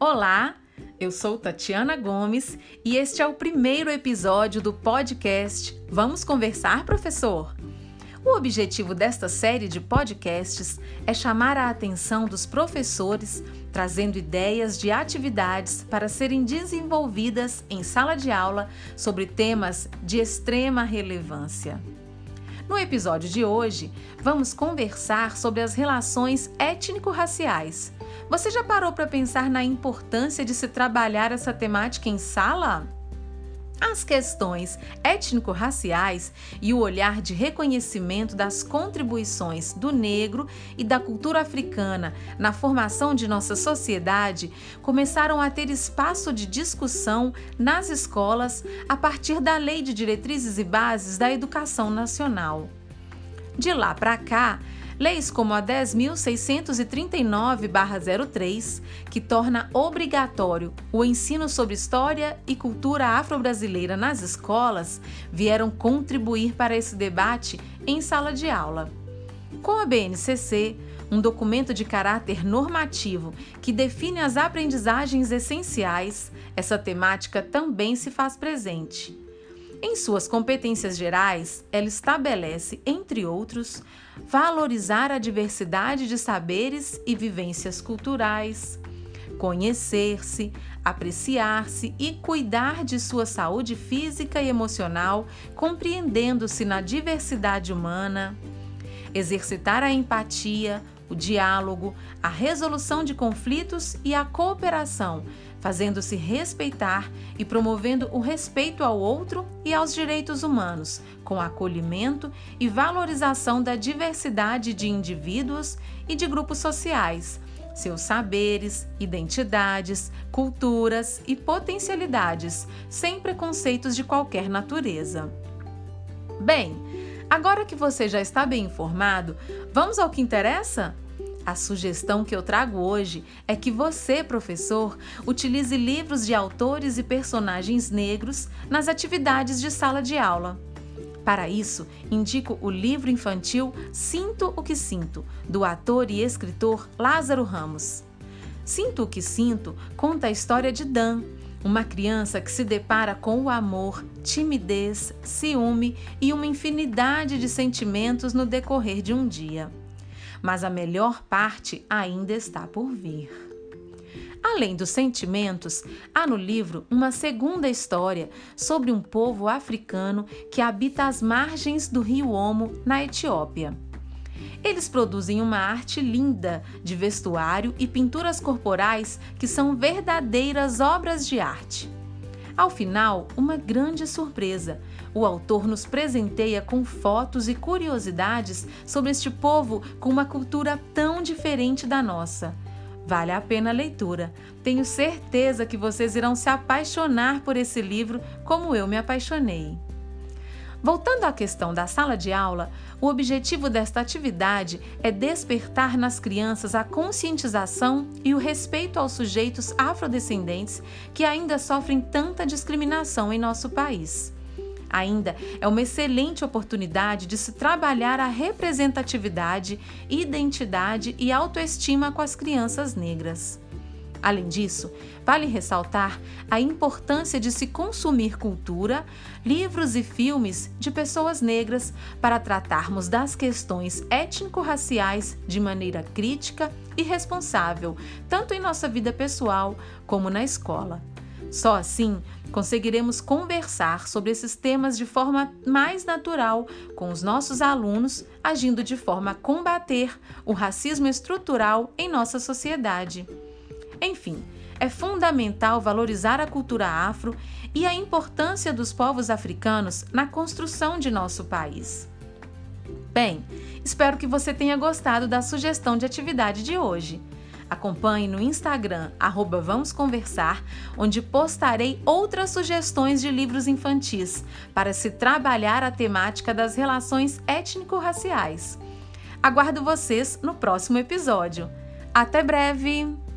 Olá, eu sou Tatiana Gomes e este é o primeiro episódio do podcast Vamos Conversar, Professor? O objetivo desta série de podcasts é chamar a atenção dos professores, trazendo ideias de atividades para serem desenvolvidas em sala de aula sobre temas de extrema relevância. No episódio de hoje, vamos conversar sobre as relações étnico-raciais você já parou para pensar na importância de se trabalhar essa temática em sala? As questões étnico-raciais e o olhar de reconhecimento das contribuições do negro e da cultura africana na formação de nossa sociedade começaram a ter espaço de discussão nas escolas a partir da Lei de Diretrizes e Bases da Educação Nacional. De lá para cá, Leis como a 10.639-03, que torna obrigatório o ensino sobre história e cultura afro-brasileira nas escolas, vieram contribuir para esse debate em sala de aula. Com a BNCC, um documento de caráter normativo que define as aprendizagens essenciais, essa temática também se faz presente. Em suas competências gerais, ela estabelece, entre outros, valorizar a diversidade de saberes e vivências culturais, conhecer-se, apreciar-se e cuidar de sua saúde física e emocional, compreendendo-se na diversidade humana, exercitar a empatia, o diálogo, a resolução de conflitos e a cooperação fazendo-se respeitar e promovendo o respeito ao outro e aos direitos humanos, com acolhimento e valorização da diversidade de indivíduos e de grupos sociais, seus saberes, identidades, culturas e potencialidades, sem preconceitos de qualquer natureza. Bem, agora que você já está bem informado, vamos ao que interessa? A sugestão que eu trago hoje é que você, professor, utilize livros de autores e personagens negros nas atividades de sala de aula. Para isso, indico o livro infantil Sinto o que Sinto, do ator e escritor Lázaro Ramos. Sinto o que Sinto conta a história de Dan, uma criança que se depara com o amor, timidez, ciúme e uma infinidade de sentimentos no decorrer de um dia mas a melhor parte ainda está por vir. Além dos sentimentos, há no livro uma segunda história sobre um povo africano que habita as margens do rio Omo, na Etiópia. Eles produzem uma arte linda de vestuário e pinturas corporais que são verdadeiras obras de arte. Ao final, uma grande surpresa. O autor nos presenteia com fotos e curiosidades sobre este povo com uma cultura tão diferente da nossa. Vale a pena a leitura. Tenho certeza que vocês irão se apaixonar por esse livro como eu me apaixonei. Voltando à questão da sala de aula, o objetivo desta atividade é despertar nas crianças a conscientização e o respeito aos sujeitos afrodescendentes que ainda sofrem tanta discriminação em nosso país. Ainda é uma excelente oportunidade de se trabalhar a representatividade, identidade e autoestima com as crianças negras. Além disso, vale ressaltar a importância de se consumir cultura, livros e filmes de pessoas negras para tratarmos das questões étnico-raciais de maneira crítica e responsável, tanto em nossa vida pessoal como na escola. Só assim conseguiremos conversar sobre esses temas de forma mais natural com os nossos alunos, agindo de forma a combater o racismo estrutural em nossa sociedade. Enfim, é fundamental valorizar a cultura afro e a importância dos povos africanos na construção de nosso país. Bem, espero que você tenha gostado da sugestão de atividade de hoje. Acompanhe no Instagram, arroba Vamos Conversar, onde postarei outras sugestões de livros infantis para se trabalhar a temática das relações étnico-raciais. Aguardo vocês no próximo episódio. Até breve!